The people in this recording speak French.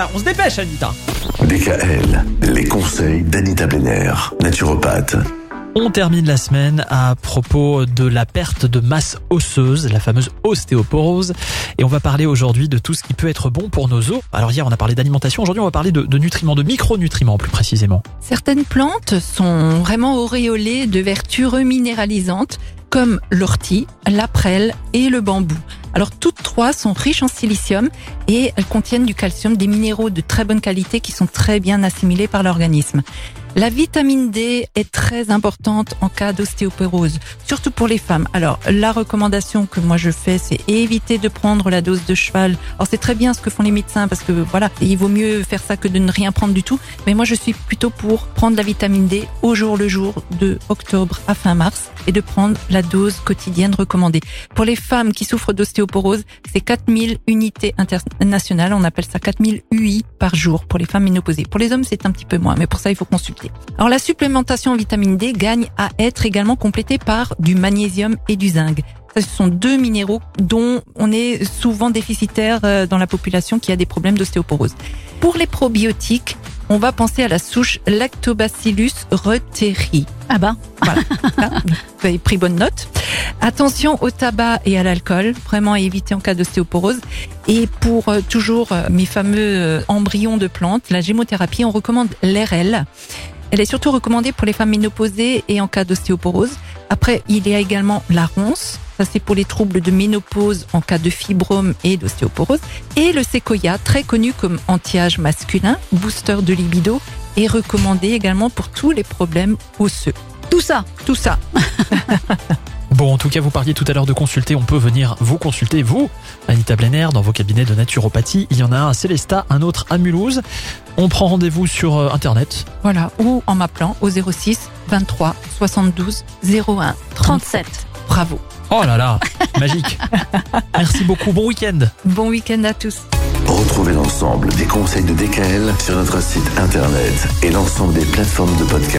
Ah, On se dépêche, Anita. DKL, les conseils d'Anita Benner, naturopathe. On termine la semaine à propos de la perte de masse osseuse, la fameuse ostéoporose. Et on va parler aujourd'hui de tout ce qui peut être bon pour nos os. Alors hier, on a parlé d'alimentation. Aujourd'hui, on va parler de, de nutriments, de micronutriments plus précisément. Certaines plantes sont vraiment auréolées de vertus reminéralisantes comme l'ortie, la prêle et le bambou. Alors toutes trois sont riches en silicium et elles contiennent du calcium, des minéraux de très bonne qualité qui sont très bien assimilés par l'organisme. La vitamine D est très importante en cas d'ostéoporose, surtout pour les femmes. Alors, la recommandation que moi je fais, c'est éviter de prendre la dose de cheval. Alors, c'est très bien ce que font les médecins parce que voilà, il vaut mieux faire ça que de ne rien prendre du tout. Mais moi, je suis plutôt pour prendre la vitamine D au jour le jour de octobre à fin mars et de prendre la dose quotidienne recommandée. Pour les femmes qui souffrent d'ostéoporose, c'est 4000 unités internationales. On appelle ça 4000 UI par jour pour les femmes ménopausées. Pour les hommes, c'est un petit peu moins, mais pour ça, il faut consulter. Alors la supplémentation en vitamine D gagne à être également complétée par du magnésium et du zinc. Ce sont deux minéraux dont on est souvent déficitaire euh, dans la population qui a des problèmes d'ostéoporose. Pour les probiotiques, on va penser à la souche Lactobacillus reuteri. Ah bah, Voilà, Là, vous avez pris bonne note. Attention au tabac et à l'alcool, vraiment à éviter en cas d'ostéoporose. Et pour euh, toujours euh, mes fameux euh, embryons de plantes, la gémothérapie, on recommande l'RL. Elle est surtout recommandée pour les femmes ménopausées et en cas d'ostéoporose. Après, il y a également la ronce. Ça, c'est pour les troubles de ménopause en cas de fibrome et d'ostéoporose. Et le séquoia, très connu comme anti-âge masculin, booster de libido, est recommandé également pour tous les problèmes osseux. tout ça. Tout ça. Bon, en tout cas, vous parliez tout à l'heure de consulter. On peut venir vous consulter, vous, Anita Blenner, dans vos cabinets de naturopathie. Il y en a un à Célestat, un autre à Mulhouse. On prend rendez-vous sur euh, Internet. Voilà. Ou en m'appelant au 06 23 72 01 37. Bravo. Oh là là, magique. Merci beaucoup. Bon week-end. Bon week-end à tous. Retrouvez l'ensemble des conseils de DKL sur notre site internet et l'ensemble des plateformes de podcast.